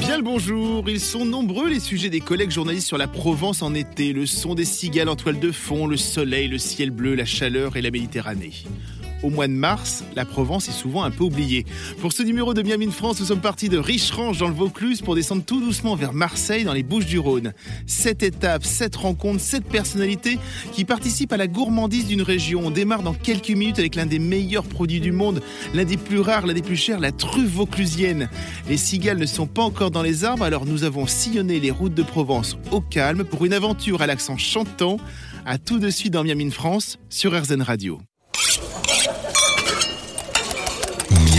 Bien le bonjour, ils sont nombreux les sujets des collègues journalistes sur la Provence en été, le son des cigales en toile de fond, le soleil, le ciel bleu, la chaleur et la Méditerranée au mois de mars, la Provence est souvent un peu oubliée. Pour ce numéro de Miami France, nous sommes partis de Richerange dans le Vaucluse pour descendre tout doucement vers Marseille dans les Bouches du Rhône. Sept étapes, sept rencontres, sept personnalités qui participent à la gourmandise d'une région. On démarre dans quelques minutes avec l'un des meilleurs produits du monde, l'un des plus rares, l'un des plus chers, la truffe vauclusienne. Les cigales ne sont pas encore dans les arbres, alors nous avons sillonné les routes de Provence au calme pour une aventure à l'accent chantant. À tout de suite dans Miami France sur RZN Radio.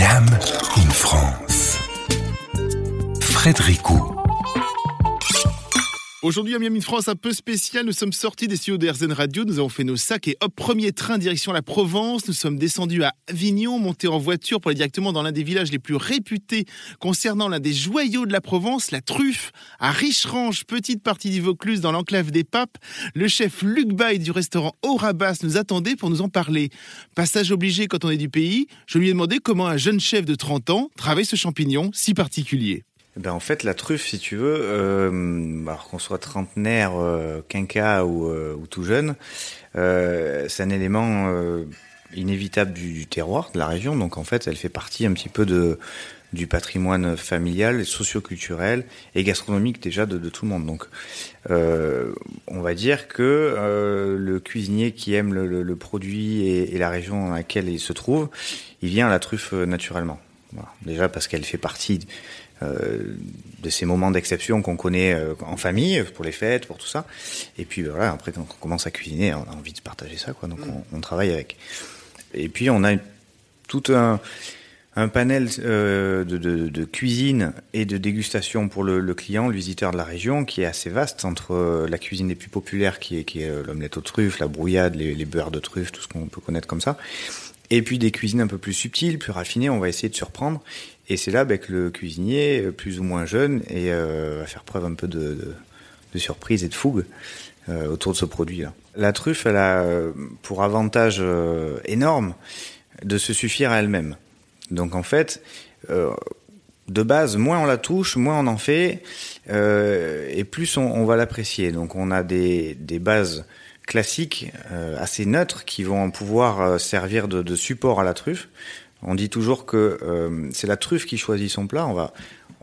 Miam in France. Frédéricou. Aujourd'hui à Miami France un peu spécial, nous sommes sortis des studios de RZN Radio, nous avons fait nos sacs et hop, premier train direction la Provence, nous sommes descendus à Avignon, montés en voiture pour aller directement dans l'un des villages les plus réputés concernant l'un des joyaux de la Provence, la truffe, à Richerange, petite partie du Vaucluse dans l'enclave des Papes. Le chef Luc Baye du restaurant Aurabas nous attendait pour nous en parler. Passage obligé quand on est du pays, je lui ai demandé comment un jeune chef de 30 ans travaille ce champignon si particulier. Ben en fait, la truffe, si tu veux, euh, alors qu'on soit trentenaire, euh, quinca ou, euh, ou, tout jeune, euh, c'est un élément euh, inévitable du, du, terroir, de la région. Donc en fait, elle fait partie un petit peu de du patrimoine familial, socioculturel et gastronomique déjà de, de tout le monde. Donc, euh, on va dire que le cuisinier qui aime le, le, le produit et, et, la région dans laquelle il se trouve, il vient à la truffe naturellement. Voilà. Déjà parce qu'elle fait partie de ces moments d'exception qu'on connaît euh, en famille, pour les fêtes, pour tout ça. Et puis voilà, après quand on commence à cuisiner, on a envie de partager ça, quoi. Donc mm. on, on, travaille avec. Et puis on a tout un, un panel euh, de, de, de, cuisine et de dégustation pour le, le, client, le visiteur de la région, qui est assez vaste entre la cuisine les plus populaires, qui est, qui est l'omelette aux truffes, la brouillade, les, les beurres de truffes, tout ce qu'on peut connaître comme ça. Et puis des cuisines un peu plus subtiles, plus raffinées, on va essayer de surprendre. Et c'est là ben, que le cuisinier, plus ou moins jeune, et, euh, va faire preuve un peu de, de, surprise et de fougue euh, autour de ce produit-là. La truffe, elle a pour avantage euh, énorme de se suffire à elle-même. Donc en fait, euh, de base, moins on la touche, moins on en fait, euh, et plus on, on va l'apprécier. Donc on a des, des bases classiques, euh, assez neutres, qui vont pouvoir servir de, de support à la truffe. On dit toujours que euh, c'est la truffe qui choisit son plat. On va,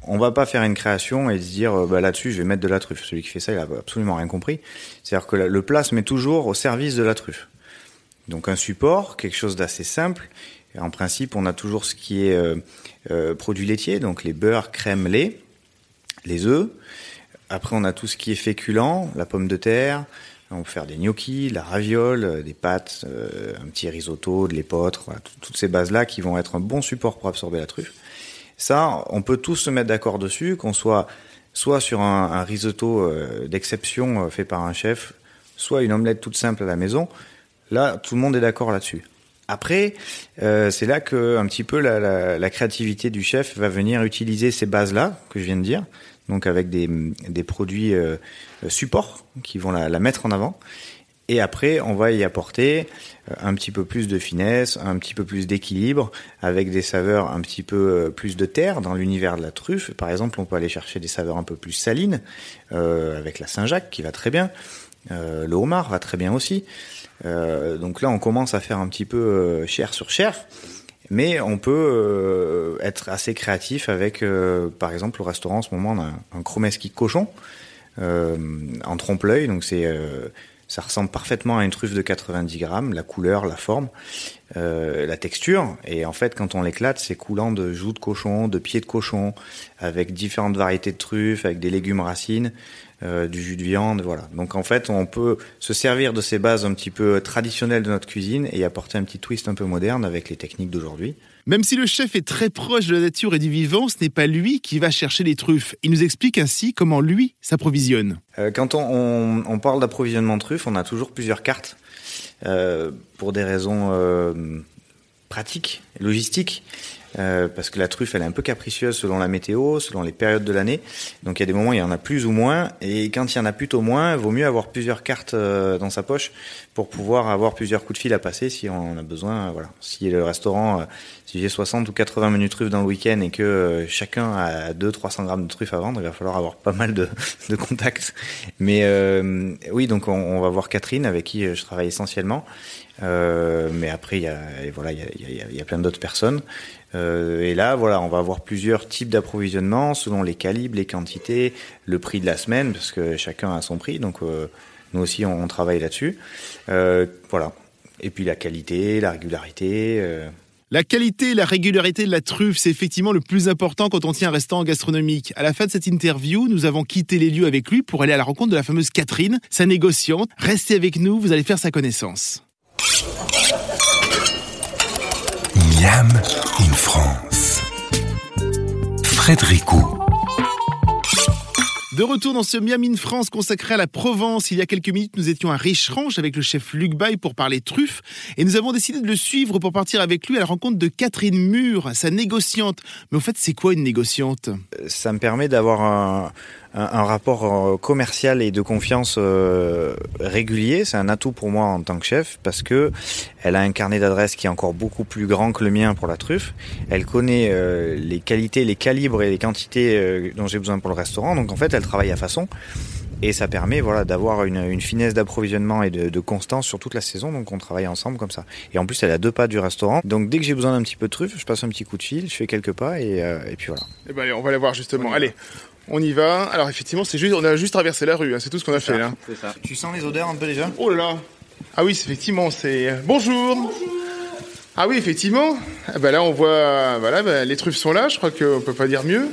on va pas faire une création et se dire euh, bah, là-dessus je vais mettre de la truffe. Celui qui fait ça, il a absolument rien compris. C'est-à-dire que le plat se met toujours au service de la truffe. Donc un support, quelque chose d'assez simple. En principe, on a toujours ce qui est euh, euh, produit laitier, donc les beurres, crème, lait, les œufs. Après, on a tout ce qui est féculent, la pomme de terre, on peut faire des gnocchis, la raviole, des pâtes, euh, un petit risotto, de l'épeautre, voilà, toutes ces bases-là qui vont être un bon support pour absorber la truffe. Ça, on peut tous se mettre d'accord dessus, qu'on soit soit sur un, risotto euh, d'exception euh, fait par un chef, soit une omelette toute simple à la maison. Là, tout le monde est d'accord là-dessus. Après, euh, c'est là que un petit peu la, la, la, créativité du chef va venir utiliser ces bases-là que je viens de dire, donc avec des, des produits euh, supports qui vont la, la, mettre en avant. Et après, on va y apporter euh, un petit peu plus de finesse, un petit peu plus d'équilibre, avec des saveurs un petit peu euh, plus de terre dans l'univers de la truffe. Par exemple, on peut aller chercher des saveurs un peu plus salines, euh, avec la Saint-Jacques qui va très bien. Euh, le homard va très bien aussi. Euh, donc là, on commence à faire un petit peu chair sur chair. Mais on peut euh, être assez créatif avec, euh, par exemple, au restaurant en ce moment, on a un, un chromeski cochon euh, en trompe-l'œil. Donc c'est, euh, ça ressemble parfaitement à une truffe de 90 grammes, la couleur, la forme, euh, la texture. Et en fait, quand on l'éclate, c'est coulant de joues de cochon, de pieds de cochon, avec différentes variétés de truffes, avec des légumes racines. Euh, du jus de viande, voilà. Donc en fait, on peut se servir de ces bases un petit peu traditionnelles de notre cuisine et apporter un petit twist un peu moderne avec les techniques d'aujourd'hui. Même si le chef est très proche de la nature et du vivant, ce n'est pas lui qui va chercher les truffes. Il nous explique ainsi comment lui s'approvisionne. Euh, quand on, on, on parle d'approvisionnement de truffes, on a toujours plusieurs cartes euh, pour des raisons pratiques, logistiques. Euh, parce que la truffe, elle est un peu capricieuse selon la météo, selon les périodes de l'année. Donc il y a des moments où il y en a plus ou moins, et quand il y en a plutôt moins, il vaut mieux avoir plusieurs cartes euh, dans sa poche pour pouvoir avoir plusieurs coups de fil à passer si on a besoin. voilà. Si le restaurant, si j'ai 60 ou 80 menus truffes dans le week-end et que chacun a 200-300 grammes de truffes à vendre, il va falloir avoir pas mal de, contacts. Mais oui, donc on, va voir Catherine avec qui je travaille essentiellement. Euh, mais après, il y a, voilà, il y a, plein d'autres personnes. Euh, et là, voilà, on va avoir plusieurs types d'approvisionnement selon les calibres, les quantités, le prix de la semaine, parce que chacun a son prix. Donc, euh, nous aussi, on, travaille là-dessus. Euh, voilà. Et puis la qualité, la régularité. La qualité la régularité de la truffe, c'est effectivement le plus important quand on tient un restaurant gastronomique. À la fin de cette interview, nous avons quitté les lieux avec lui pour aller à la rencontre de la fameuse Catherine, sa négociante. Restez avec nous, vous allez faire sa connaissance. Miam in France. Frédéric de retour dans ce Miam in France consacré à la Provence. Il y a quelques minutes, nous étions à Richerange avec le chef Luc Bay pour parler truffes et nous avons décidé de le suivre pour partir avec lui à la rencontre de Catherine Mur, sa négociante. Mais au fait, c'est quoi une négociante? Ça me permet d'avoir un, un, un, rapport euh, commercial et de confiance euh, régulier. C'est un atout pour moi en tant que chef parce que elle a un carnet d'adresses qui est encore beaucoup plus grand que le mien pour la truffe. Elle connaît euh, les qualités, les calibres et les quantités euh, dont j'ai besoin pour le restaurant. Donc en fait, elle travaille à façon. Et ça permet voilà d'avoir une, une, finesse d'approvisionnement et de, de, constance sur toute la saison. Donc on travaille ensemble comme ça. Et en plus, elle a deux pas du restaurant. Donc dès que j'ai besoin d'un petit peu de truffe, je passe un petit coup de fil, je fais quelques pas et, euh, et puis voilà. Et ben allez, on va la voir justement. Allez, on y va. Alors effectivement, c'est juste, on a juste traversé la rue. Hein. C'est tout ce qu'on a fait là. C'est ça. Tu sens les odeurs un peu déjà Oh là là. Ah oui, effectivement, c'est bonjour. Bonjour. Ah oui, effectivement. Ah bah là, on voit, voilà, bah, les truffes sont là. Je crois qu'on peut pas dire mieux.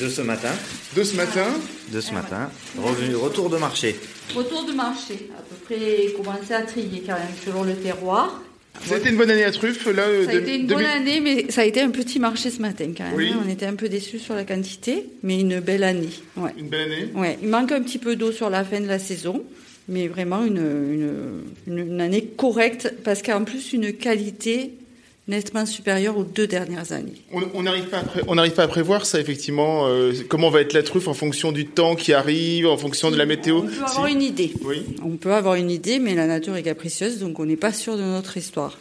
De ce matin. De ce matin. De ce matin. Revenu, retour de marché. Retour de marché. À peu près commencer à trier quand même selon le terroir. Ça a été une bonne année à truffes là. Ça a été une bonne année, mais ça a été un petit marché ce matin quand même. Oui. On était un peu déçus sur la quantité, mais une belle année. Ouais. Une belle année. Ouais. Il manque un petit peu d'eau sur la fin de la saison, mais vraiment une, une, une année correcte parce qu'en plus une qualité nettement supérieure aux deux dernières années. On n'arrive pas, pas à prévoir ça effectivement. Euh, comment va être la truffe en fonction du temps qui arrive, en fonction de la météo. On peut avoir si. une idée. Oui. On peut avoir une idée, mais la nature est capricieuse, donc on n'est pas sûr de notre histoire.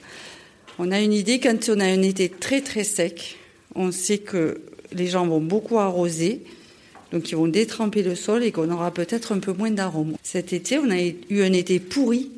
On a une idée quand on a un été très très sec. On sait que les gens vont beaucoup arroser. Donc ils vont détremper le sol et qu'on aura peut-être un peu moins d'arômes. Cet été, on a eu un été pourri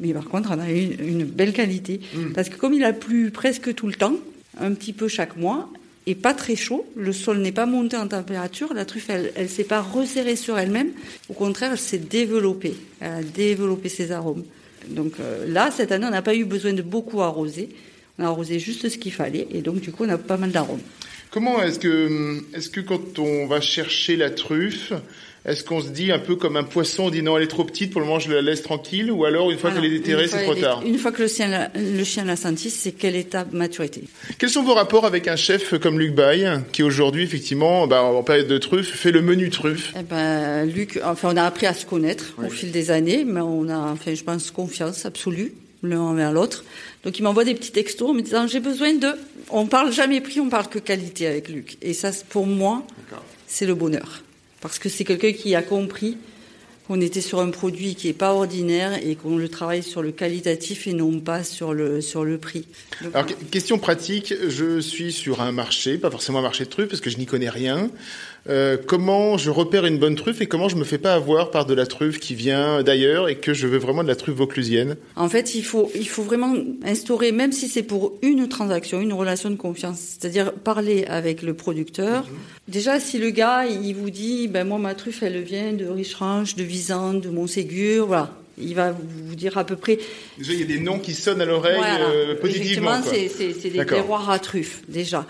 mais par contre, on a eu une belle qualité. Mmh. Parce que comme il a plu presque tout le temps, un petit peu chaque mois, et pas très chaud, le sol n'est pas monté en température, la truffe, elle ne s'est pas resserrée sur elle-même. Au contraire, elle s'est développée. Elle a développé ses arômes. Donc euh, là, cette année, on n'a pas eu besoin de beaucoup arroser. On a arrosé juste ce qu'il fallait. Et donc, du coup, on a pas mal d'arômes. Comment est-ce que, est-ce que quand on va chercher la truffe, est-ce qu'on se dit un peu comme un poisson, on dit non, elle est trop petite, pour le moment je la laisse tranquille, ou alors une fois qu'elle est déterrée, c'est trop tard? Une fois que le chien, l'a, le chien l'a senti, c'est quelle étape maturité? Quels sont vos rapports avec un chef comme Luc Baye, qui aujourd'hui, effectivement, bah, en période de truffe, fait le menu truffe? Eh ben, Luc, enfin, on a appris à se connaître oui. au fil des années, mais on a, enfin, je pense, confiance absolue l'un envers l'autre. Donc il m'envoie des petits textos en me disant j'ai besoin de. On parle jamais prix, on parle que qualité avec Luc. Et ça, pour moi, D'accord. c'est le bonheur parce que c'est quelqu'un qui a compris qu'on était sur un produit qui n'est pas ordinaire et qu'on le travaille sur le qualitatif et non pas sur le, prix. Alors, question pratique, je suis sur un marché, pas forcément un marché de truffes parce que je n'y connais rien. Euh, comment je repère une bonne truffe et comment je me fais pas avoir par de la truffe qui vient d'ailleurs et que je veux vraiment de la truffe vauclusienne En fait, il faut, il faut vraiment instaurer, même si c'est pour une transaction, une relation de confiance, c'est-à-dire parler avec le producteur. Mmh. Déjà, si le gars, il vous dit, ben moi, ma truffe, elle vient de Richerange, de Visande, de Montségur, voilà. Il va vous dire à peu près. Déjà, il y a des noms qui sonnent à l'oreille voilà. euh, positivement. Effectivement, c'est des terroirs à truffes, déjà.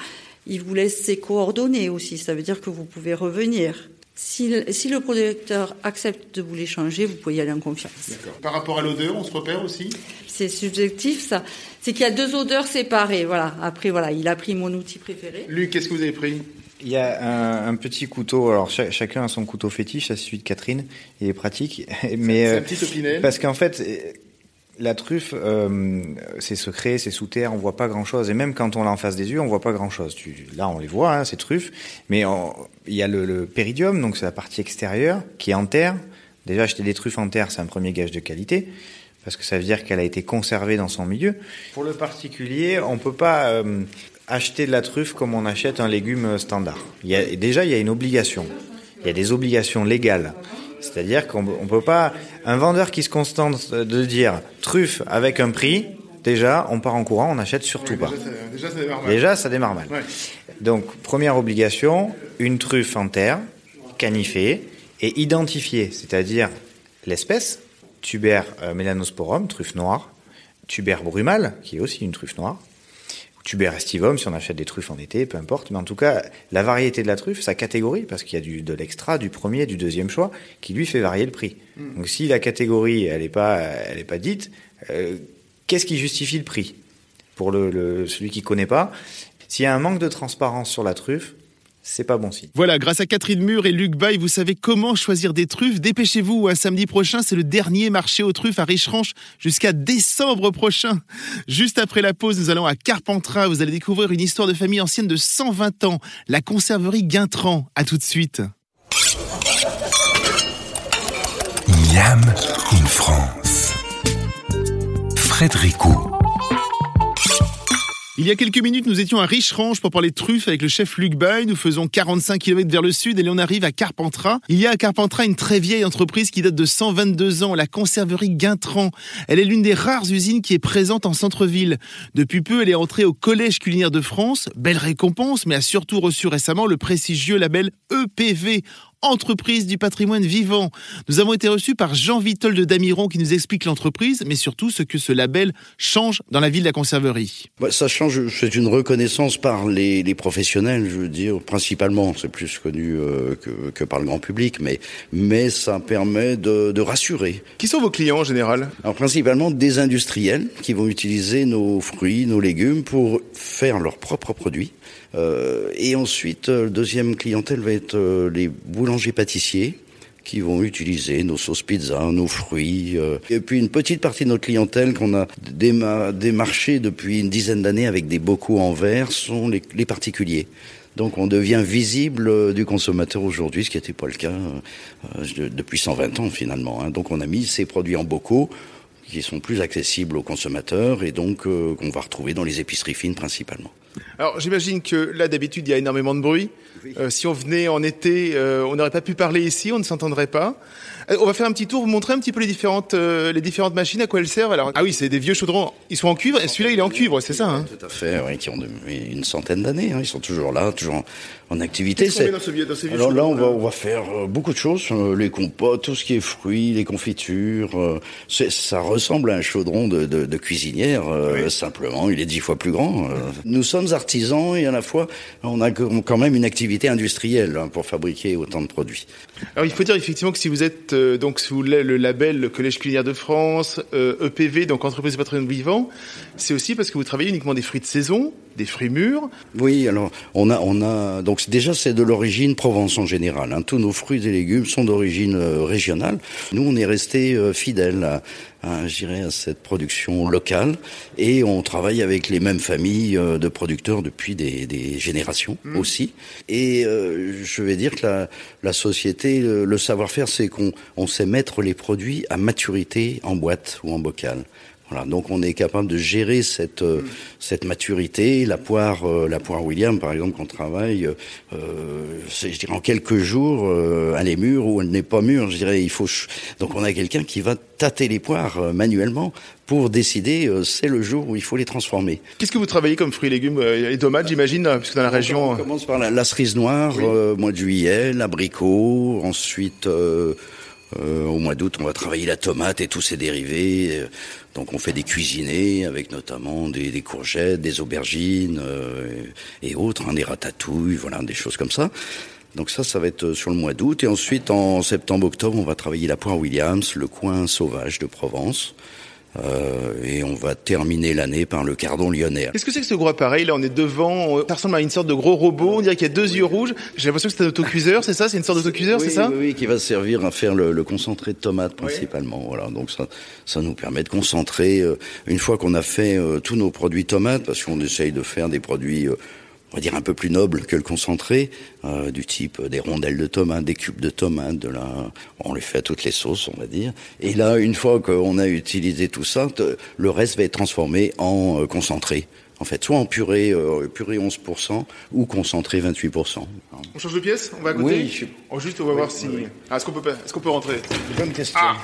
Il vous laisse ses coordonnées aussi. Ça veut dire que vous pouvez revenir. Si le, si le producteur accepte de vous l'échanger, vous pouvez y aller en confiance. Par rapport à l'odeur, on se repère aussi? C'est subjectif, ça. C'est qu'il y a deux odeurs séparées. Voilà. Après, voilà, il a pris mon outil préféré. Luc, qu'est-ce que vous avez pris? Il y a un, un, petit couteau. Alors ch chacun a son couteau fétiche. Ça, c'est celui de Catherine. Il est pratique. Mais c'est un petit opinet. Parce qu'en fait, La truffe, euh, c'est secret, c'est sous terre, on voit pas grand-chose. Et même quand on l'a en face des yeux, on voit pas grand-chose. Tu, là, on les voit, hein, ces truffes. Mais il y a le, le péridium, donc c'est la partie extérieure, qui est en terre. Déjà, acheter des truffes en terre, c'est un premier gage de qualité, parce que ça veut dire qu'elle a été conservée dans son milieu. Pour le particulier, on peut pas euh, acheter de la truffe comme on achète un légume standard. Il y a, déjà, il y a une obligation. Il y a des obligations légales. C'est-à-dire qu'on ne peut pas... Un vendeur qui se constante de dire truffe avec un prix, déjà, on part en courant, on n'achète surtout Oui, pas. déjà, ça, déjà, ça démarre mal. Déjà, ça démarre mal. Ouais. Donc, première obligation, une truffe en terre, canifée et identifiée, c'est-à-dire l'espèce, tuber euh, melanosporum, truffe noire, tuber brumal, qui est aussi une truffe noire, tuber estivum, si on achète des truffes en été, peu importe. Mais en tout cas, la variété de la truffe, sa catégorie, parce qu'il y a du, de l'extra, du premier, du deuxième choix, qui lui fait varier le prix. Donc si la catégorie, elle n'est pas, elle est pas dite, euh, qu'est-ce qui justifie le prix? Pour le, le- celui qui connaît pas, s'il y a un manque de transparence sur la truffe, c'est pas bon signe. Voilà, grâce à Catherine Mur et Luc Bay, vous savez comment choisir des truffes. Dépêchez-vous, un samedi prochain, c'est le dernier marché aux truffes à Richeranche jusqu'à décembre prochain. Juste après la pause, nous allons à Carpentras. Vous allez découvrir une histoire de famille ancienne de 120 ans, la conserverie Guintran. À tout de suite. Miam in France. Frédérico. Il y a quelques minutes, nous étions à Richerange pour parler de truffes avec le chef Luc Bay. Nous faisons 45 km vers le sud et on arrive à Carpentras. Il y a à Carpentras une très vieille entreprise qui date de 122 ans, la conserverie Guintran. Elle est l'une des rares usines qui est présente en centre-ville. Depuis peu, elle est entrée au Collège culinaire de France. Belle récompense, mais a surtout reçu récemment le prestigieux label EPV, entreprise du patrimoine vivant. Nous avons été reçus par Jean Vitol de Damiron qui nous explique l'entreprise, mais surtout ce que ce label change dans la vie de la conserverie. Bah, ça change, c'est une reconnaissance par les, les professionnels, je veux dire, principalement. C'est plus connu euh, que, que par le grand public, mais, mais ça permet de, de rassurer. Qui sont vos clients en général? Alors principalement des industriels qui vont utiliser nos fruits, nos légumes pour faire leurs propres produits. Euh, et ensuite, euh, le deuxième clientèle va être euh, les boulangers-pâtissiers qui vont utiliser nos sauces pizza, nos fruits. euh. Et puis une petite partie de notre clientèle qu'on a déma- démarché depuis une dizaine d'années avec des bocaux en verre sont les, particuliers. Donc on devient visible euh, du consommateur aujourd'hui, ce qui n'était pas le cas euh, depuis 120 ans finalement. hein. Donc on a mis ces produits en bocaux qui sont plus accessibles aux consommateurs et donc qu'on va retrouver dans les épiceries fines principalement. Alors j'imagine que là d'habitude il y a énormément de bruit. Euh, si on venait en été, euh, on n'aurait pas pu parler ici, on ne s'entendrait pas. Euh, on va faire un petit tour, vous montrer un petit peu les différentes, les différentes machines, à quoi elles servent. Alors ah oui, c'est des vieux chaudrons. Ils sont en cuivre et celui-là il est en cuivre, c'est ça. Hein? Tout à fait, oui, qui ont de- une centaine d'années. hein. Ils sont toujours là, toujours en, activité. C'est- dans ce vieux- dans ces vieux Alors là, on va, on va faire euh, beaucoup de choses, euh, les compotes, tout ce qui est fruits, les confitures. euh, c'est- ça ressemble à un chaudron de, de, de cuisinière, euh, simplement, il est dix fois plus grand. euh. Nous sommes artisans et à la fois, on a quand même une activité industrielle hein, pour fabriquer autant de produits. Alors il faut dire effectivement que si vous êtes euh, donc sous le, label le Collège culinaire de France, euh, EPV, donc entreprise de patrimoine vivant, c'est aussi parce que vous travaillez uniquement des fruits de saison, des fruits mûrs. Oui, alors on a, on a donc déjà c'est de l'origine Provence en général. hein. Tous nos fruits et légumes sont d'origine euh, régionale. Nous, on est resté euh, fidèles à, à, je dirais, à cette production locale et on travaille avec les mêmes familles euh, de producteurs depuis des, des générations aussi. Et euh, je vais dire que la, la société, le, le savoir-faire, c'est qu'on on sait mettre les produits à maturité en boîte ou en bocal. Voilà, donc on est capable de gérer cette euh, cette maturité. La poire, euh, la poire William, par exemple, qu'on travaille, euh, je dirais en quelques jours, euh, elle est mûre ou elle n'est pas mûre. Je dirais, il faut. Donc on a quelqu'un qui va tâter les poires euh, manuellement pour décider euh, c'est le jour où il faut les transformer. Qu'est-ce que vous travaillez comme fruits et légumes euh, Les tomates, j'imagine, parce que dans la région. On commence par la, la cerise noire, euh, mois de juillet, l'abricot, ensuite euh, euh, au mois d'août on va travailler la tomate et tous ses dérivés. Euh, Donc on fait des cuisinés avec notamment des, des courgettes, des aubergines euh, et autres, hein, des ratatouilles, voilà, des choses comme ça. Donc ça, ça va être sur le mois d'août. Et ensuite, en septembre-octobre, on va travailler la poire Williams, le coin sauvage de Provence. Euh, et on va terminer l'année par le cardon lyonnais. Qu'est-ce que c'est que ce gros appareil Là, on est devant. Ça ressemble à une sorte de gros robot. On dirait qu'il y a deux yeux rouges. J'ai l'impression que c'est un autocuiseur, c'est ça? C'est une sorte d'autocuiseur, c'est ça? oui, oui, qui va servir à faire le, le concentré de tomate principalement. Voilà, donc ça, ça nous permet de concentrer. Euh, une fois qu'on a fait euh, tous nos produits tomates, parce qu'on essaye de faire des produits on va dire un peu plus noble que le concentré, euh, du type des rondelles de tomates, des cubes de tomates, de la, on les fait à toutes les sauces, on va dire. Et là, une fois qu'on a utilisé tout ça, le reste va être transformé en euh, concentré. En fait, soit en purée, euh, purée 11% ou concentré 28%. On change de pièce On va à côté Oui. Je... Oh, juste, on va voir si. Ah, est-ce qu'on peut, est-ce qu'on peut rentrer Bonne question. Ah,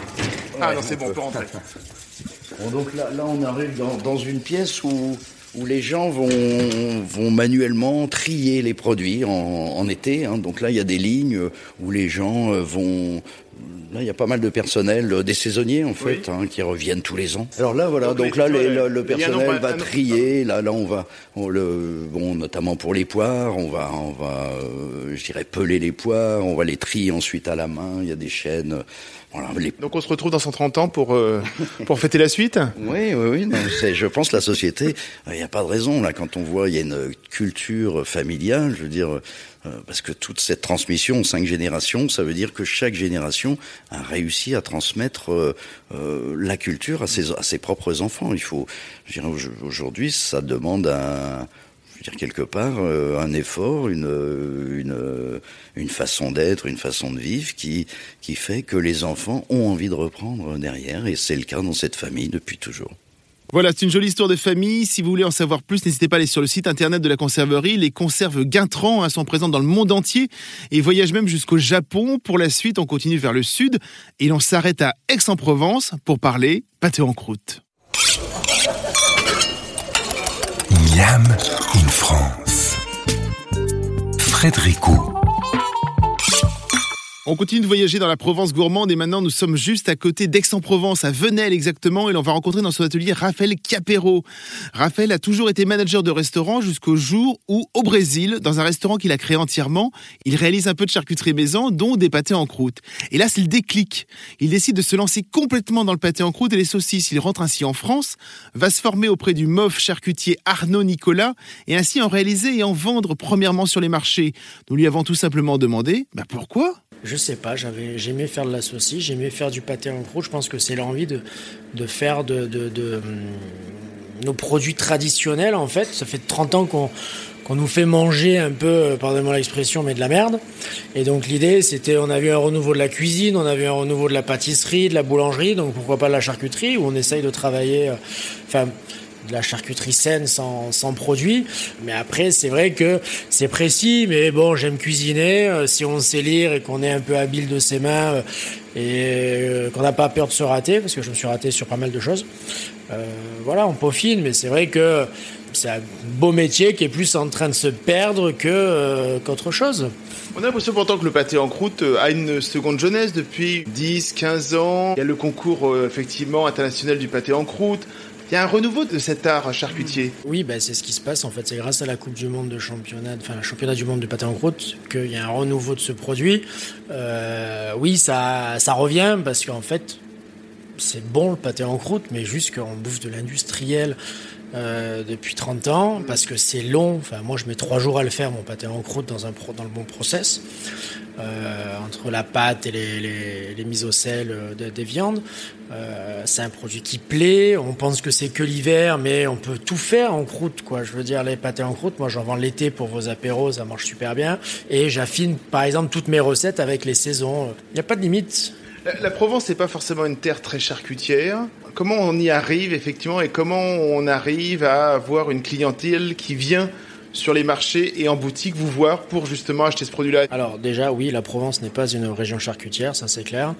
ah non, c'est bon, on peut rentrer. Bon, donc là, là, on arrive dans, dans une pièce où où les gens vont, vont manuellement trier les produits en, en été. Hein. Donc là, il y a des lignes où les gens euh, vont... Là, il y a pas mal de personnel, euh, des saisonniers en fait, hein, qui reviennent tous les ans. Alors là, voilà. Donc, là, les, le, personnel va trier. Là, là, on va, on le, bon, notamment pour les poires, on va, on va, euh, je dirais, peler les poires. On va les trier ensuite à la main. Il y a des chaînes. Donc on se retrouve dans 130 ans pour euh, pour fêter la suite? Oui, oui, oui. Non, je pense la société. N'y a pas de raison là quand on voit il y a une culture familiale. Je veux dire. Euh, parce que toute cette transmission cinq générations, ça veut dire que chaque génération a réussi à transmettre euh, la culture à ses, à ses propres enfants. Il faut, aujourd'hui, ça demande un, dire quelque part euh, un effort, une, une, une façon d'être, une façon de vivre qui, qui fait que les enfants ont envie de reprendre derrière, et c'est le cas dans cette famille depuis toujours. Voilà, c'est une jolie histoire de famille. Si vous voulez en savoir plus, n'hésitez pas à aller sur le site internet de la conserverie. Les conserves Guintran hein, sont présentes dans le monde entier et voyagent même jusqu'au Japon. Pour la suite, on continue vers le sud et l'on s'arrête à Aix-en-Provence pour parler pâté en croûte. Miam in France. Frédérico. On continue de voyager dans la Provence gourmande et maintenant nous sommes juste à côté d'Aix-en-Provence, à Venelle exactement, et l'on va rencontrer dans son atelier Raphaël Capero. Raphaël a toujours été manager de restaurant jusqu'au jour où, au Brésil, dans un restaurant qu'il a créé entièrement, il réalise un peu de charcuterie maison, dont des pâtés en croûte. Et là, c'est le déclic. Il décide de se lancer complètement dans le pâté en croûte et les saucisses. Il rentre ainsi en France, va se former auprès du MOF charcutier Arnaud Nicolas et ainsi en réaliser et en vendre premièrement sur les marchés. Nous lui avons tout simplement demandé, bah pourquoi? Je sais pas, j'avais, j'aimais faire de la saucisse, j'aimais faire du pâté en croûte. Je pense que c'est l'envie de, de faire de, de, de, hum, nos produits traditionnels, en fait. Ça fait 30 ans qu'on, qu'on nous fait manger un peu, euh, pardonnez-moi l'expression, mais de la merde. Et donc l'idée, c'était, on a vu un renouveau de la cuisine, on a vu un renouveau de la pâtisserie, de la boulangerie, donc pourquoi pas de la charcuterie, où on essaye de travailler, euh, enfin, de la charcuterie saine sans, sans produit. Mais après, c'est vrai que c'est précis, mais bon, j'aime cuisiner. Euh, si on sait lire et qu'on est un peu habile de ses mains euh, et euh, qu'on n'a pas peur de se rater, parce que je me suis raté sur pas mal de choses, voilà, on peaufine, mais c'est vrai que c'est un beau métier qui est plus en train de se perdre que qu'autre chose. On a l'impression pourtant que le pâté en croûte a une seconde jeunesse depuis 10, 15 ans. Il y a le concours effectivement international du pâté en croûte. Il y a un renouveau de cet art charcutier. Oui, bah, c'est ce qui se passe en fait. C'est grâce à la Coupe du Monde de championnat, enfin le championnat du monde du pâté en croûte, qu'il y a un renouveau de ce produit. Euh, oui, ça, ça revient parce qu'en fait, c'est bon le pâté en croûte, mais juste qu'on bouffe de l'industriel. Euh, depuis 30 ans parce que c'est long. Enfin, moi, je mets trois jours à le faire mon pâté en croûte dans un dans le bon process. Euh, entre la pâte et les, mises au sel euh, des viandes. Euh, c'est un produit qui plaît. On pense que c'est que l'hiver, mais on peut tout faire en croûte, quoi. Je veux dire, les pâtés en croûte, moi j'en vends l'été pour vos apéros, ça marche super bien. Et j'affine, par exemple, toutes mes recettes avec les saisons. Il n'y a pas de limite. La Provence n'est pas forcément une terre très charcutière. Comment on y arrive effectivement et comment on arrive à avoir une clientèle qui vient sur les marchés et en boutique vous voir pour justement acheter ce produit-là Alors déjà oui, la Provence n'est pas une région charcutière, ça c'est clair.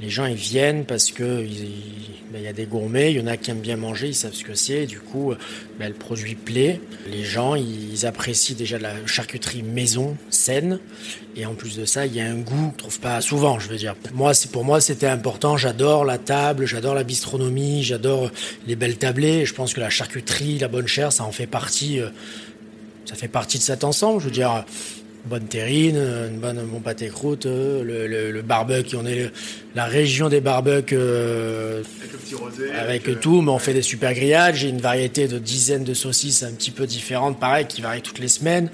Les gens ils viennent parce que ben, il y a des gourmets, il y en a qui aiment bien manger, ils savent ce que c'est, du coup ben, le produit plaît. Les gens ils apprécient déjà la charcuterie maison saine et en plus de ça il y a un goût, je trouve pas souvent, je veux dire. Moi c'est pour moi c'était important, j'adore la table, j'adore la bistronomie, j'adore les belles tablées. Je pense que la charcuterie, la bonne chair, ça en fait partie. Euh, ça fait partie de cet ensemble. Je veux dire, bonne terrine, une bonne, un bon pâté croûte, le, le, le barbecue. On est la région des barbecues euh, avec, tout, mais on fait des super grillades. J'ai une variété de dizaines de saucisses un petit peu différentes, pareil, qui varient toutes les semaines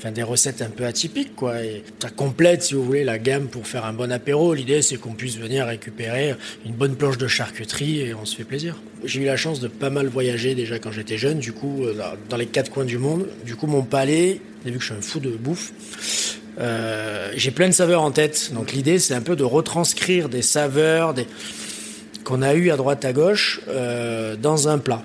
enfin des recettes un peu atypiques quoi. Ça complète si vous voulez la gamme pour faire un bon apéro. L'idée c'est qu'on puisse venir récupérer une bonne planche de charcuterie et on se fait plaisir. J'ai eu la chance de pas mal voyager déjà quand j'étais jeune, du coup euh, dans les quatre coins du monde. Du coup mon palais, vu que je suis un fou de bouffe, euh, j'ai plein de saveurs en tête. Donc l'idée c'est un peu de retranscrire des saveurs qu'on a eu à droite à gauche euh, dans un plat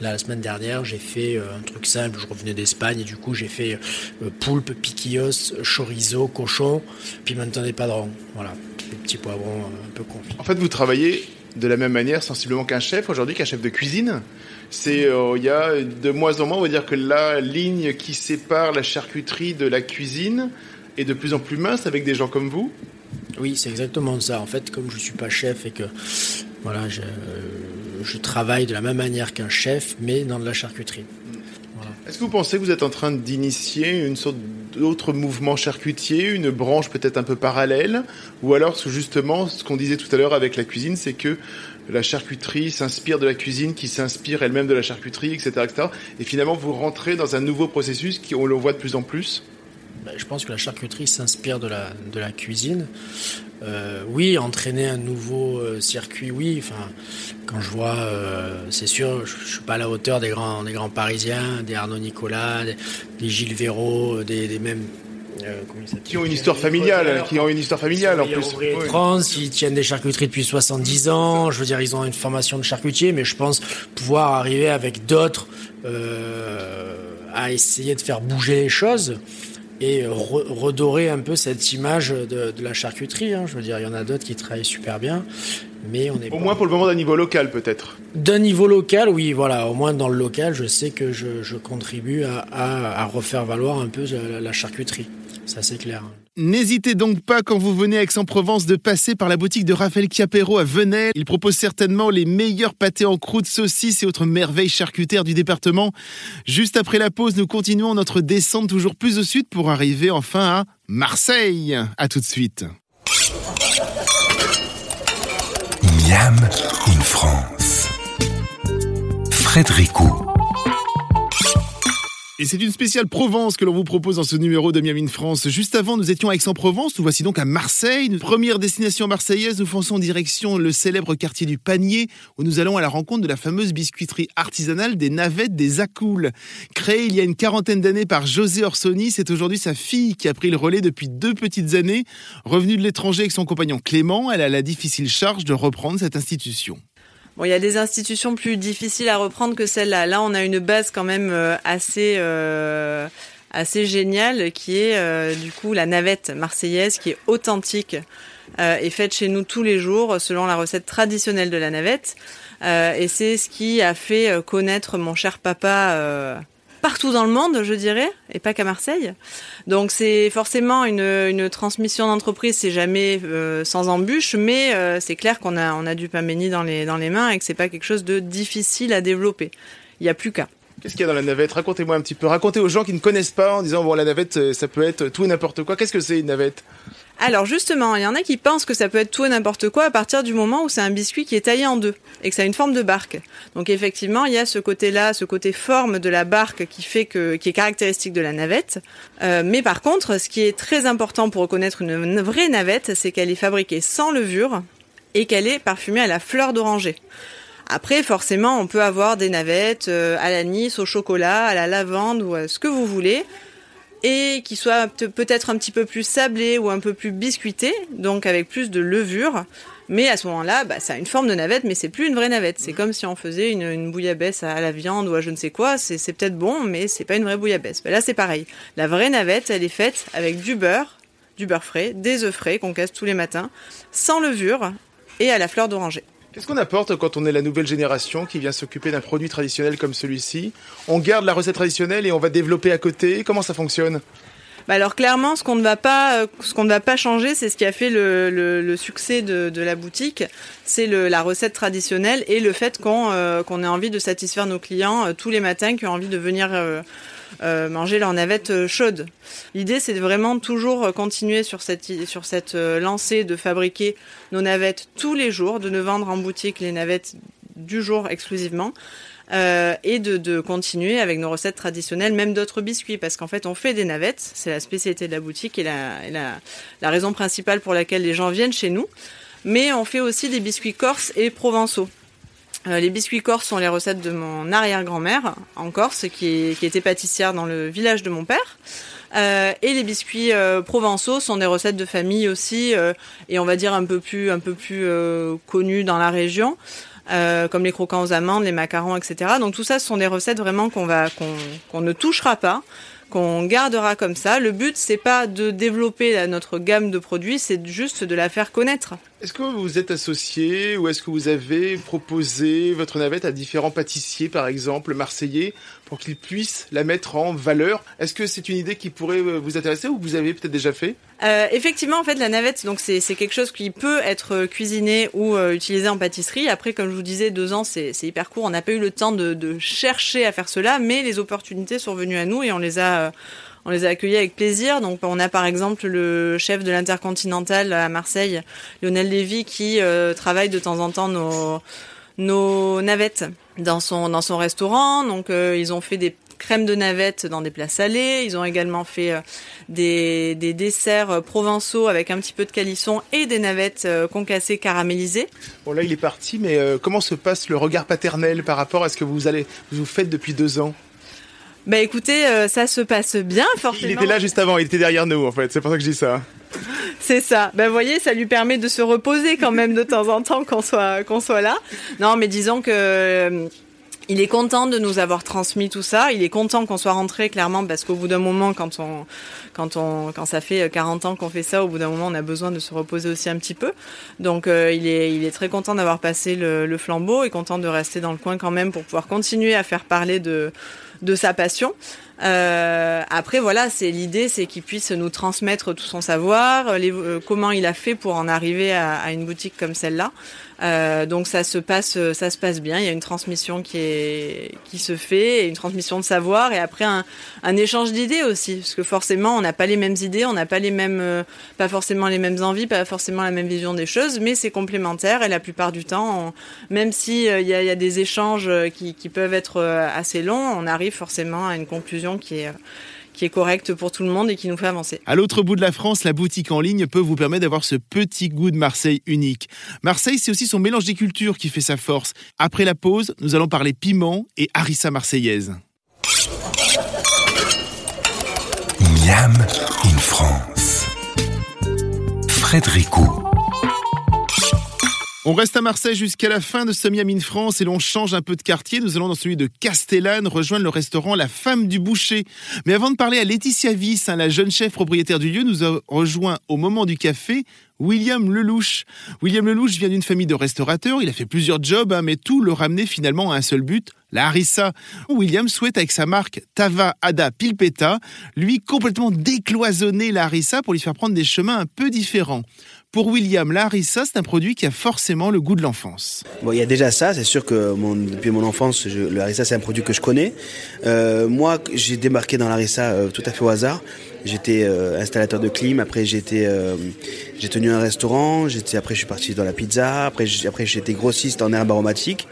la semaine dernière, j'ai fait euh, un truc simple. Je revenais d'Espagne et du coup, j'ai fait euh, poulpe, piquillos, chorizo, cochon, pimento de padron. Voilà, des petits poivrons euh, un peu confits. En fait, vous travaillez de la même manière sensiblement qu'un chef aujourd'hui, qu'un chef de cuisine. C'est il y a de moins en moins, on va dire que la ligne qui sépare la charcuterie de la cuisine est de plus en plus mince avec des gens comme vous? Oui, c'est exactement ça. En fait, comme je suis pas chef et que voilà, je, je travaille de la même manière qu'un chef, mais dans de la charcuterie. Est-ce que vous pensez que vous êtes en train d'initier une sorte d'autre mouvement charcutier, une branche peut-être un peu parallèle Ou alors, justement, ce qu'on disait tout à l'heure avec la cuisine, c'est que la charcuterie s'inspire de la cuisine, qui s'inspire elle-même de la charcuterie, etc., etc. Et finalement, vous rentrez dans un nouveau processus qui, on le voit de plus en plus? Ben, je pense que la charcuterie s'inspire de la, de la cuisine. Euh, oui, entraîner un nouveau euh, circuit, oui. Enfin, quand je vois, euh, c'est sûr, je, ne suis pas à la hauteur des grands, des grands Parisiens, des Arnaud Nicolas, des, Gilles Véraud, des, des mêmes. qui ont une histoire familiale, qui ont une histoire familiale en plus. France, ils tiennent des charcuteries depuis 70 ans. Je veux dire, ils ont une formation de charcutier, mais je pense pouvoir arriver avec d'autres à essayer de faire bouger les choses et redorer un peu cette image de, la charcuterie. Hein. Je veux dire, il y en a d'autres qui travaillent super bien, mais on est au moins pour le moment d'un niveau local peut-être. D'un niveau local, oui, voilà. Au moins dans le local, je sais que je, contribue à, refaire valoir un peu la charcuterie. Ça c'est clair. N'hésitez donc pas quand vous venez à Aix-en-Provence de passer par la boutique de Raphaël Chiapero à Venelle. Il propose certainement les meilleurs pâtés en croûte, saucisses et autres merveilles charcutaires du département. Juste après la pause, nous continuons notre descente toujours plus au sud pour arriver enfin à Marseille. À tout de suite. Miam in France. Frédéric et c'est une spéciale Provence que l'on vous propose dans ce numéro de Miami France. Juste avant, nous étions à Aix-en-Provence, nous voici donc à Marseille. Première destination marseillaise, nous fonçons en direction le célèbre quartier du Panier, où nous allons à la rencontre de la fameuse biscuiterie artisanale des navettes des Acoules. Créée il y a une quarantaine d'années par José Orsoni, c'est aujourd'hui sa fille qui a pris le relais depuis deux petites années. Revenue de l'étranger avec son compagnon Clément, elle a la difficile charge de reprendre cette institution. Bon, il y a des institutions plus difficiles à reprendre que celle-là. Là, on a une base quand même euh, assez euh, assez géniale qui est euh, du coup la navette marseillaise qui est authentique et faite chez nous tous les jours selon la recette traditionnelle de la navette. et c'est ce qui a fait connaître mon cher papa partout dans le monde, je dirais, et pas qu'à Marseille. Donc c'est forcément une, une transmission d'entreprise, c'est jamais euh, sans embûche, mais euh, c'est clair qu'on a, on a du pain béni dans les, dans les mains et que c'est pas quelque chose de difficile à développer. Il n'y a plus qu'à. Qu'est-ce qu'il y a dans la navette? Racontez-moi un petit peu. Racontez aux gens qui ne connaissent pas en disant bon la navette euh, ça peut être tout et n'importe quoi. Qu'est-ce que c'est une navette? Alors justement, il y en a qui pensent que ça peut être tout et n'importe quoi à partir du moment où c'est un biscuit qui est taillé en deux et que ça a une forme de barque. Donc effectivement, il y a ce côté-là, ce côté forme de la barque qui fait que, qui est caractéristique de la navette. Euh, mais par contre, ce qui est très important pour reconnaître une vraie navette, c'est qu'elle est fabriquée sans levure et qu'elle est parfumée à la fleur d'oranger. Après, forcément, on peut avoir des navettes euh, à l'anis, au chocolat, à la lavande ou à ce que vous voulez et qui soit peut-être un petit peu plus sablé ou un peu plus biscuité, donc avec plus de levure. Mais à ce moment-là, bah, ça a une forme de navette, mais c'est plus une vraie navette. C'est comme si on faisait une, bouillabaisse à la viande ou à je ne sais quoi. C'est peut-être bon, mais c'est pas une vraie bouillabaisse. Bah, là, c'est pareil. La vraie navette, elle est faite avec du beurre, du beurre frais, des œufs frais qu'on casse tous les matins, sans levure et à la fleur d'oranger. Qu'est-ce qu'on apporte quand on est la nouvelle génération qui vient s'occuper d'un produit traditionnel comme celui-ci? On garde la recette traditionnelle et on va développer à côté. Comment ça fonctionne? Bah alors clairement, ce qu'on ne va pas, euh, ce qu'on ne va pas changer, c'est ce qui a fait le, succès de, la boutique, c'est la recette traditionnelle et le fait qu'on euh, ait envie de satisfaire nos clients euh, tous les matins, qui ont envie de venir manger leur navette chaude. L'idée, c'est vraiment toujours continuer sur cette, sur cette lancée de fabriquer nos navettes tous les jours, de ne vendre en boutique les navettes du jour exclusivement. Euh, et de, continuer avec nos recettes traditionnelles, même d'autres biscuits, parce qu'en fait, on fait des navettes, c'est la spécialité de la boutique et, la, la, la, raison principale pour laquelle les gens viennent chez nous. Mais on fait aussi des biscuits corses et provençaux. Euh, les biscuits corses sont les recettes de mon arrière-grand-mère en Corse, qui, était pâtissière dans le village de mon père. Euh, et les biscuits euh, provençaux sont des recettes de famille aussi, et on va dire un peu plus, un peu plus connues dans la région. Comme les croquants aux amandes, les macarons, etc. Donc tout ça, ce sont des recettes vraiment qu'on qu'on ne touchera pas, qu'on gardera comme ça. Le but, c'est pas de développer notre gamme de produits, c'est juste de la faire connaître. Est-ce que vous êtes associé ou est-ce que vous avez proposé votre navette à différents pâtissiers, par exemple marseillais, pour qu'ils puissent la mettre en valeur Est-ce que c'est une idée qui pourrait euh, vous intéresser ou que vous avez peut-être déjà fait? Euh, Effectivement, en fait, la navette, donc c'est quelque chose qui peut être cuisiné ou euh, utilisé en pâtisserie. Après, comme je vous disais, deux ans, c'est hyper court. On n'a pas eu le temps de, de, chercher à faire cela, mais les opportunités sont venues à nous et on les a. Euh, on les a accueillis avec plaisir. Donc, on a par exemple le chef de l'Intercontinental à Marseille, Lionel Lévy, qui euh, travaille de temps en temps nos, nos navettes dans son, dans son restaurant. Donc, euh, ils ont fait des crèmes de navettes dans des plats salés. Ils ont également fait euh, des, des, desserts provençaux avec un petit peu de calisson et des navettes concassées caramélisées. Bon là il est parti, mais comment se passe le regard paternel par rapport à ce que vous vous faites depuis deux ans? Bah écoutez, euh, ça se passe bien forcément. Il était là juste avant, il était derrière nous en fait, c'est pour ça que je dis ça. C'est ça. Ben voyez, ça lui permet de se reposer quand même de temps en temps qu'on soit qu'on soit là. Non, mais disons que euh, il est content de nous avoir transmis tout ça. Il est content qu'on soit rentré clairement parce qu'au bout d'un moment, quand on, quand on, quand ça fait 40 ans qu'on fait ça, au bout d'un moment, on a besoin de se reposer aussi un petit peu. Donc, euh, il est, il est très content d'avoir passé le, le, flambeau et content de rester dans le coin quand même pour pouvoir continuer à faire parler de, de sa passion. Euh, après, voilà, c'est l'idée, c'est qu'il puisse nous transmettre tout son savoir, les, euh, comment il a fait pour en arriver à une boutique comme celle-là. Euh, donc ça se passe, ça se passe bien. Il y a une transmission qui est, qui se fait, une transmission de savoir, et après un, un échange d'idées aussi, parce que forcément, on n'a pas les mêmes idées, on n'a pas les mêmes, euh, pas forcément les mêmes envies, pas forcément la même vision des choses, mais c'est complémentaire. Et la plupart du temps, même si euh, il y, a, y, a, des échanges qui, qui peuvent être assez longs, on arrive forcément à une conclusion qui est qui est correcte pour tout le monde et qui nous fait avancer. À l'autre bout de la France, la boutique en ligne peut vous permettre d'avoir ce petit goût de Marseille unique. Marseille, c'est aussi son mélange des cultures qui fait sa force. Après la pause, nous allons parler piment et harissa marseillaise. Miam in France. Frédéric on reste à Marseille jusqu'à la fin de ce Miami France et l'on change un peu de quartier. Nous allons dans celui de Castellane rejoindre le restaurant La Femme du Boucher. Mais avant de parler à Laetitia Viss, hein, la jeune chef propriétaire du lieu, nous a rejoint au moment du café William Lelouch. William Lelouch vient d'une famille de restaurateurs, il a fait plusieurs jobs, hein, mais tout le ramenait finalement à un seul but, la harissa. William souhaite avec sa marque Tava Ada Pilpeta, lui complètement décloisonner la harissa pour lui faire prendre des chemins un peu différents. Pour William, la harissa, c'est un produit qui a forcément le goût de l'enfance. Bon, il y a déjà ça, c'est sûr que mon, depuis mon enfance, je, le harissa, c'est un produit que je connais. Euh, moi, j'ai démarqué dans la harissa euh, tout à fait au hasard. J'étais euh, installateur de clim, après j'étais, euh, j'ai tenu un restaurant, j'étais, après je suis parti dans la pizza, après, après j'étais grossiste en herbes aromatiques.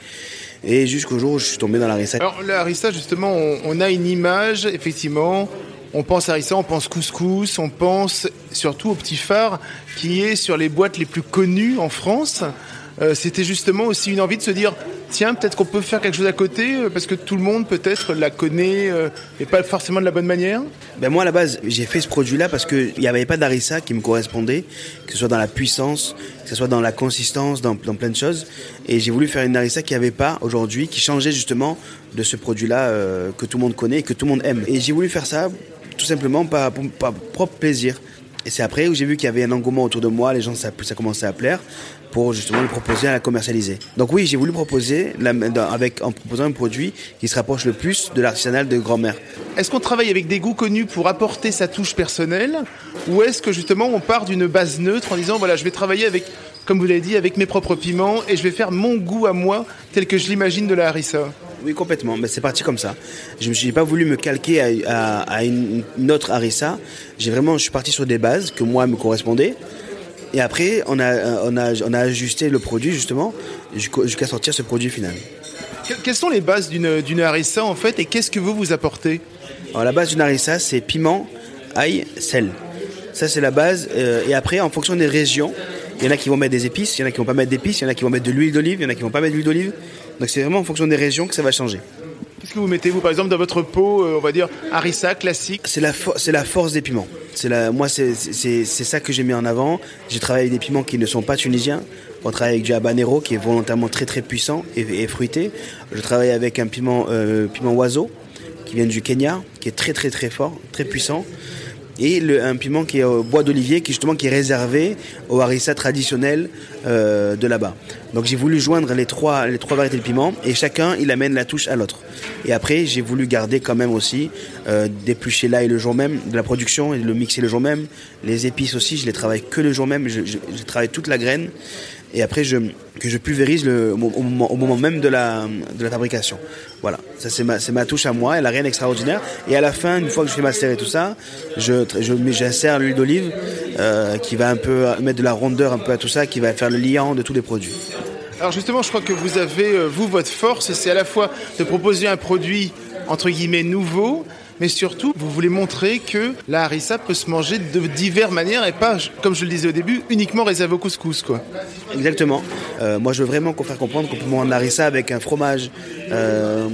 Et jusqu'au jour où je suis tombé dans la harissa. Alors la harissa, justement, on, on a une image, effectivement, on pense à harissa, on pense couscous, on pense surtout au petit phare qui est sur les boîtes les plus connues en France. Euh, C'était justement aussi une envie de se dire tiens, peut-être qu'on peut faire quelque chose à côté euh, parce que tout le monde peut-être la connaît euh, et pas forcément de la bonne manière. Ben moi à la base j'ai fait ce produit-là parce qu'il n'y avait pas d'harissa qui me correspondait, que ce soit dans la puissance, que ce soit dans la consistance, dans, plein de choses. Et j'ai voulu faire une harissa qui n'y avait pas aujourd'hui, qui changeait justement de ce produit-là euh, que tout le monde connaît et que tout le monde aime. Et j'ai voulu faire ça tout simplement par, par propre plaisir. Et c'est après où j'ai vu qu'il y avait un engouement autour de moi, les gens, ça, ça commençait à plaire, pour justement le proposer à la commercialiser. Donc oui, j'ai voulu proposer, avec, en proposant un produit qui se rapproche le plus de l'artisanal de grand-mère. Est-ce qu'on travaille avec des goûts connus pour apporter sa touche personnelle Ou est-ce que justement on part d'une base neutre en disant, voilà, je vais travailler avec, comme vous l'avez dit, avec mes propres piments et je vais faire mon goût à moi tel que je l'imagine de la harissa? Oui, complètement. Mais c'est parti comme ça. Je n'ai pas voulu me calquer à, une, autre harissa. J'ai vraiment, je suis parti sur des bases que moi me correspondaient. Et après, on a, on a, on a ajusté le produit justement jusqu'à sortir ce produit final. Quelles sont les bases d'une harissa en fait et qu'est-ce que vous vous apportez? Alors la base d'une harissa, c'est piment, ail, sel. Ça c'est la base. Euh, et après, en fonction des régions, il y en a qui vont mettre des épices, il y en a qui vont pas mettre d'épices, il y en a qui vont mettre de l'huile d'olive, il y en a qui vont pas mettre de l'huile d'olive. Donc c'est vraiment en fonction des régions que ça va changer. Qu'est-ce que vous mettez vous par exemple dans votre pot, euh, on va dire harissa classique C'est la force des piments. C'est la moi c'est ça que j'ai mis en avant. J'ai travaillé avec des piments qui ne sont pas tunisiens. On travaille avec du habanero qui est volontairement très très puissant et, fruité. Je travaille avec un piment euh, piment oiseau qui vient du Kenya, qui est très très très fort, très puissant et le, un piment qui est au bois d'olivier, qui justement qui est réservé au harissa traditionnel euh, de là-bas. Donc j'ai voulu joindre les trois, les trois variétés de piment et chacun il amène la touche à l'autre. Et après j'ai voulu garder quand même aussi euh, d'éplucher l'ail le jour même de la production et de le mixer le jour même. Les épices aussi je les travaille que le jour même, je, travaille toute la graine et après que je pulvérise au, moment, même de la, de la fabrication. Voilà, ça c'est ma, ma, touche à moi, elle a rien d'extraordinaire. Et à la fin, une fois que je fais macérer tout ça, je, j'insère l'huile d'olive euh, qui va un peu mettre de la rondeur un peu à tout ça, qui va faire le liant de tous les produits. Alors justement, je crois que vous avez, euh, vous, votre force, c'est à la fois de proposer un produit entre guillemets nouveau, mais surtout, vous voulez montrer que la harissa peut se manger de diverses manières et pas, comme je le disais au début, uniquement réservé au couscous. Quoi. Exactement. Euh, moi, je veux vraiment faire comprendre qu'on peut manger de la harissa avec un fromage, euh,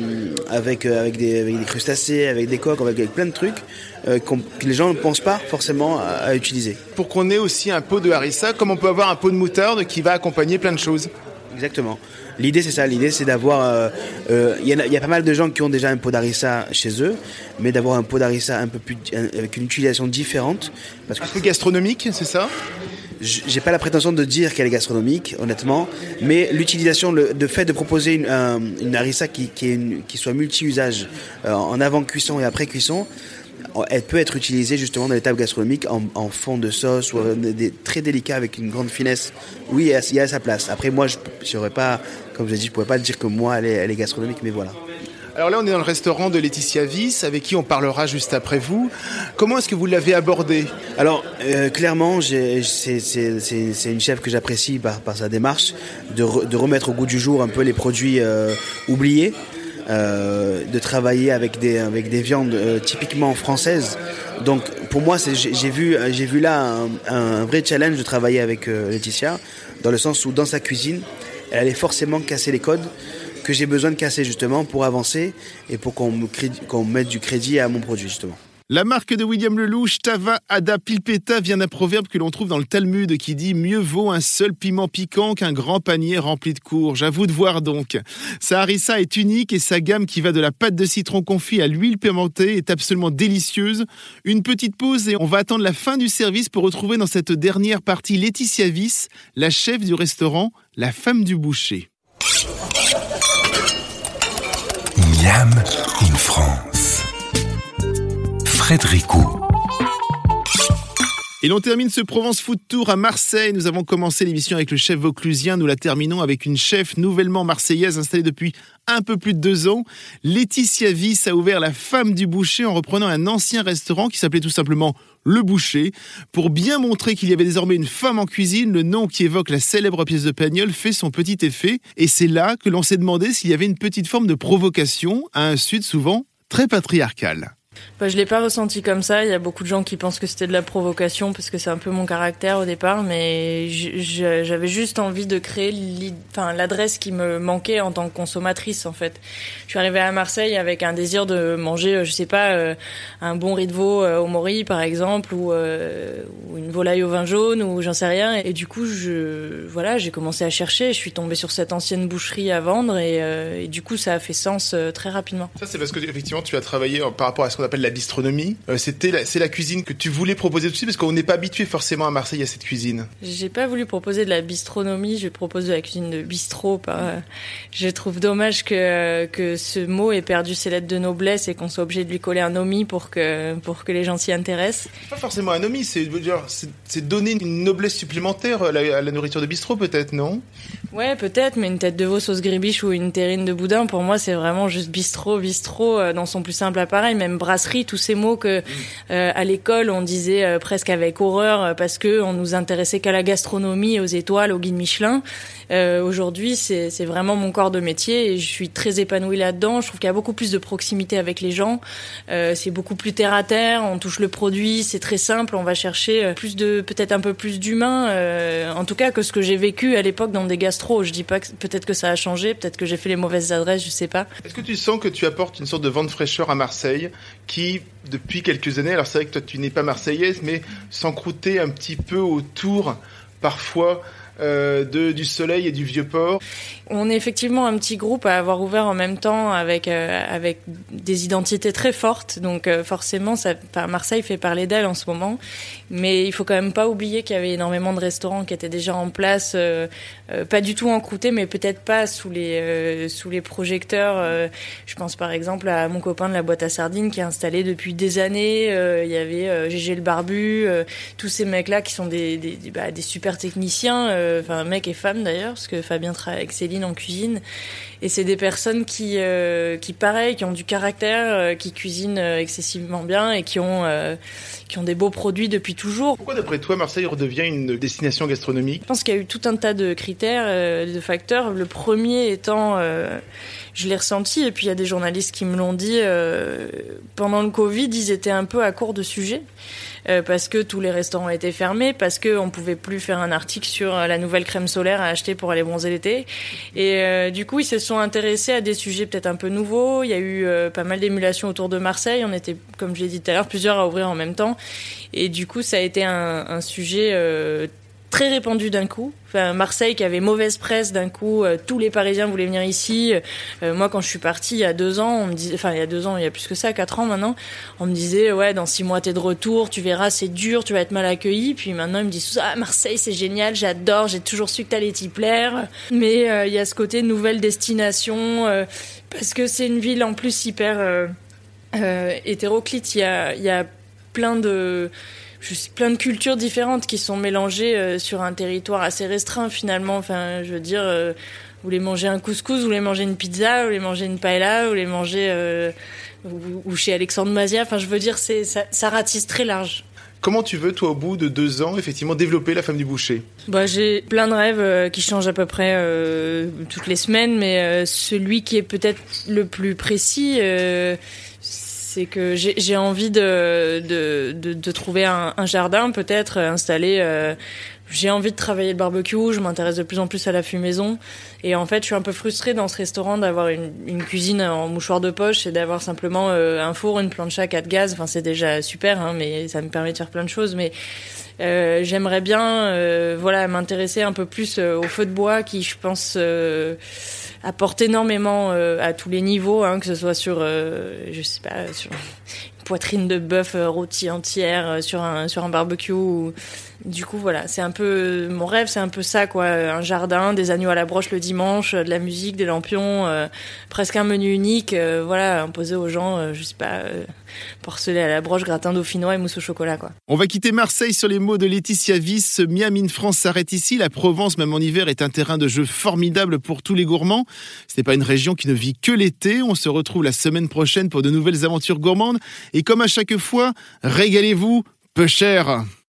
avec, euh, avec, des, avec, des, crustacés, avec des coques, avec, plein de trucs que les gens ne pensent pas forcément à, à utiliser. Pour qu'on ait aussi un pot de harissa, comme on peut avoir un pot de moutarde qui va accompagner plein de choses. Exactement. L'idée, c'est ça. L'idée, c'est d'avoir. Euh, euh, il y, a pas mal de gens qui ont déjà un pot d'harissa chez eux, mais d'avoir un pot d'harissa un peu plus avec une utilisation différente. Parce que un peu gastronomique, c'est ça? J'ai pas la prétention de dire qu'elle est gastronomique, honnêtement, mais l'utilisation, le, fait de proposer une, une harissa qui, qui, qui soit multi-usage euh, en avant cuisson et après cuisson, elle peut être utilisée justement dans les tables gastronomiques en, fond de sauce ou des, très délicat avec une grande finesse. Oui, il y a sa place. Après, moi, je n'aurais pas, comme je l'ai dit, je pourrais pas dire que moi, elle est, gastronomique, mais voilà. Alors là, on est dans le restaurant de Laetitia Viss, avec qui on parlera juste après vous. Comment est-ce que vous l'avez abordé? Alors, euh, clairement, c'est une chef que j'apprécie par, sa démarche, de, remettre au goût du jour un peu les produits euh, oubliés. Euh, de travailler avec des, avec des viandes euh, typiquement françaises. Donc pour moi, j'ai vu, j'ai vu là un, vrai challenge de travailler avec euh, Laetitia, dans le sens où dans sa cuisine, elle allait forcément casser les codes que j'ai besoin de casser justement pour avancer et pour qu'on qu'on mette du crédit à mon produit justement. La marque de William Lelouch, Tava Ada Pilpeta, vient d'un proverbe que l'on trouve dans le Talmud qui dit Mieux vaut un seul piment piquant qu'un grand panier rempli de courges. J'avoue de voir donc. Sa harissa est unique et sa gamme qui va de la pâte de citron confit à l'huile pimentée est absolument délicieuse. Une petite pause et on va attendre la fin du service pour retrouver dans cette dernière partie Laetitia Viss, la chef du restaurant, la femme du boucher. Miam in France. Et l'on termine ce Provence Food Tour à Marseille. Nous avons commencé l'émission avec le chef vauclusien. Nous la terminons avec une chef nouvellement marseillaise installée depuis un peu plus de deux ans. Laetitia Viss a ouvert la femme du boucher en reprenant un ancien restaurant qui s'appelait tout simplement Le Boucher. Pour bien montrer qu'il y avait désormais une femme en cuisine, le nom qui évoque la célèbre pièce de Pagnol fait son petit effet. Et c'est là que l'on s'est demandé s'il y avait une petite forme de provocation à un sud souvent très patriarcal. Bah, je l'ai pas ressenti comme ça. Il y a beaucoup de gens qui pensent que c'était de la provocation parce que c'est un peu mon caractère au départ, mais j'avais juste envie de créer l'adresse qui me manquait en tant que consommatrice en fait. Je suis arrivée à Marseille avec un désir de manger, euh, je sais pas, euh, un bon riz de veau euh, au mori par exemple, ou, une volaille au vin jaune, ou j'en sais rien. Et du coup, voilà, j'ai commencé à chercher. Je suis tombée sur cette ancienne boucherie à vendre et, et du coup, ça a fait sens très rapidement. Ça, c'est parce que effectivement, tu as travaillé par rapport à ce qu'on appelle la bistronomie. Euh, c'était la, c'est la cuisine que tu voulais proposer aussi parce qu'on n'est pas habitué forcément à Marseille à cette cuisine. J'ai pas voulu proposer de la bistronomie, je propose de la cuisine de bistrot. Pas... Je trouve dommage que, que ce mot ait perdu ses lettres de noblesse et qu'on soit obligé de lui coller un omi pour que, pour que les gens s'y intéressent. Pas forcément un omi, c'est, c'est, donner une noblesse supplémentaire à la, à la nourriture de bistrot peut-être, non? Ouais, peut-être, mais une tête de veau sauce gribiche ou une terrine de boudin, pour moi, c'est vraiment juste bistrot, bistrot euh, dans son plus simple appareil. Même tous ces mots que euh, à l'école on disait euh, presque avec horreur parce que on nous intéressait qu'à la gastronomie, aux étoiles, au guide Michelin. Aujourd'hui, c'est vraiment mon corps de métier et je suis très épanouie là-dedans. Je trouve qu'il y a beaucoup plus de proximité avec les gens. c'est beaucoup plus terre à terre. On touche le produit, c'est très simple. On va chercher plus de, peut-être un peu plus d'humain, en tout cas que ce que j'ai vécu à l'époque dans des gastros. Je dis pas que peut-être que ça a changé, peut-être que j'ai fait les mauvaises adresses, je sais pas. Est-ce que tu sens que tu apportes une sorte de vent de fraîcheur à Marseille qui, depuis quelques années, alors c'est vrai que toi tu n'es pas marseillaise, mais s'encrouter un petit peu autour parfois euh, de, du soleil et du vieux port on est effectivement un petit groupe à avoir ouvert en même temps avec euh, avec des identités très fortes. Donc euh, forcément, ça, Marseille fait parler d'elle en ce moment. Mais il faut quand même pas oublier qu'il y avait énormément de restaurants qui étaient déjà en place, euh, pas du tout encroutés, mais peut-être pas sous les sous les projecteurs. je pense par exemple à mon copain de la boîte à sardines qui est installé depuis des années. il y avait Gégé le barbu, tous ces mecs-là qui sont des des, bah, super techniciens, enfin mecs et femmes d'ailleurs, parce que Fabien travaille avec Céline en cuisine. Et c'est des personnes qui, euh, qui pareil, qui ont du caractère, euh, qui cuisinent euh, excessivement bien et qui ont, qui ont des beaux produits depuis toujours. Pourquoi, d'après toi, Marseille redevient une destination gastronomique? Je pense qu'il y a eu tout un tas de critères, de facteurs. Le premier étant, je l'ai ressenti, et puis il y a des journalistes qui me l'ont dit, pendant le Covid, ils étaient un peu à court de sujets. Euh, parce que tous les restaurants étaient fermés, parce qu'on ne pouvait plus faire un article sur euh, la nouvelle crème solaire à acheter pour aller bronzer l'été. Et euh, du coup, ils se sont intéressés à des sujets peut-être un peu nouveaux. Il y a eu pas mal d'émulations autour de Marseille. On était, comme je l'ai dit tout à l'heure, plusieurs à ouvrir en même temps. Et du coup, ça a été un, un sujet très répandu d'un coup. Marseille qui avait mauvaise presse d'un coup, euh, tous les Parisiens voulaient venir ici. Euh, moi, quand je suis partie il y a deux ans, enfin il y a deux ans, il y a plus que ça, quatre ans maintenant, on me disait ouais, dans six mois t'es de retour, tu verras, c'est dur, tu vas être mal accueilli. Puis maintenant ils me disent ah Marseille c'est génial, j'adore, j'ai toujours su que t'allais t'y plaire. Mais euh, il y a ce côté nouvelle destination parce que c'est une ville en plus hyper hétéroclite. Il y a, il y a plein de plein de cultures différentes qui sont mélangées euh, sur un territoire assez restreint finalement. Enfin, je veux dire, euh, vous voulez manger un couscous, vous voulez manger une pizza, vous voulez manger une paella, vous voulez manger euh, ou, chez Alexandre Mazia. Enfin, je veux dire, c'est ça, ça ratisse très large. Comment tu veux, toi, au bout de deux ans, effectivement, développer la femme du boucher? Bah, J'ai plein de rêves qui changent à peu près toutes les semaines, mais celui qui est peut-être le plus précis, c'est que j'ai envie de, de, de, trouver un, jardin peut-être installé. Euh, j'ai envie de travailler le barbecue, je m'intéresse de plus en plus à la fumaison. Et en fait, je suis un peu frustrée dans ce restaurant d'avoir une, une, cuisine en mouchoir de poche et d'avoir simplement euh, un four, une plancha, quatre gaz. Enfin, c'est déjà super, hein, mais ça me permet de faire plein de choses. Mais euh, j'aimerais bien, euh, voilà, m'intéresser un peu plus au feu de bois qui, je pense apporte énormément euh, à tous les niveaux, hein, que ce soit sur, euh, je sais pas, sur une poitrine de bœuf euh, rôti entière, sur un sur un barbecue. Ou, du coup, voilà, c'est un peu mon rêve, c'est un peu ça, quoi. Un jardin, des agneaux à la broche le dimanche, de la musique, des lampions, euh, presque un menu unique, euh, voilà, imposé aux gens, euh, je sais pas, porcelet à la broche, gratin dauphinois et mousse au chocolat, quoi. On va quitter Marseille sur les mots de Laetitia Viss. Miami France s'arrête ici. La Provence, même en hiver, est un terrain de jeu formidable pour tous les gourmands. Ce n'est pas une région qui ne vit que l'été. On se retrouve la semaine prochaine pour de nouvelles aventures gourmandes. Et comme à chaque fois, régalez-vous peu cher.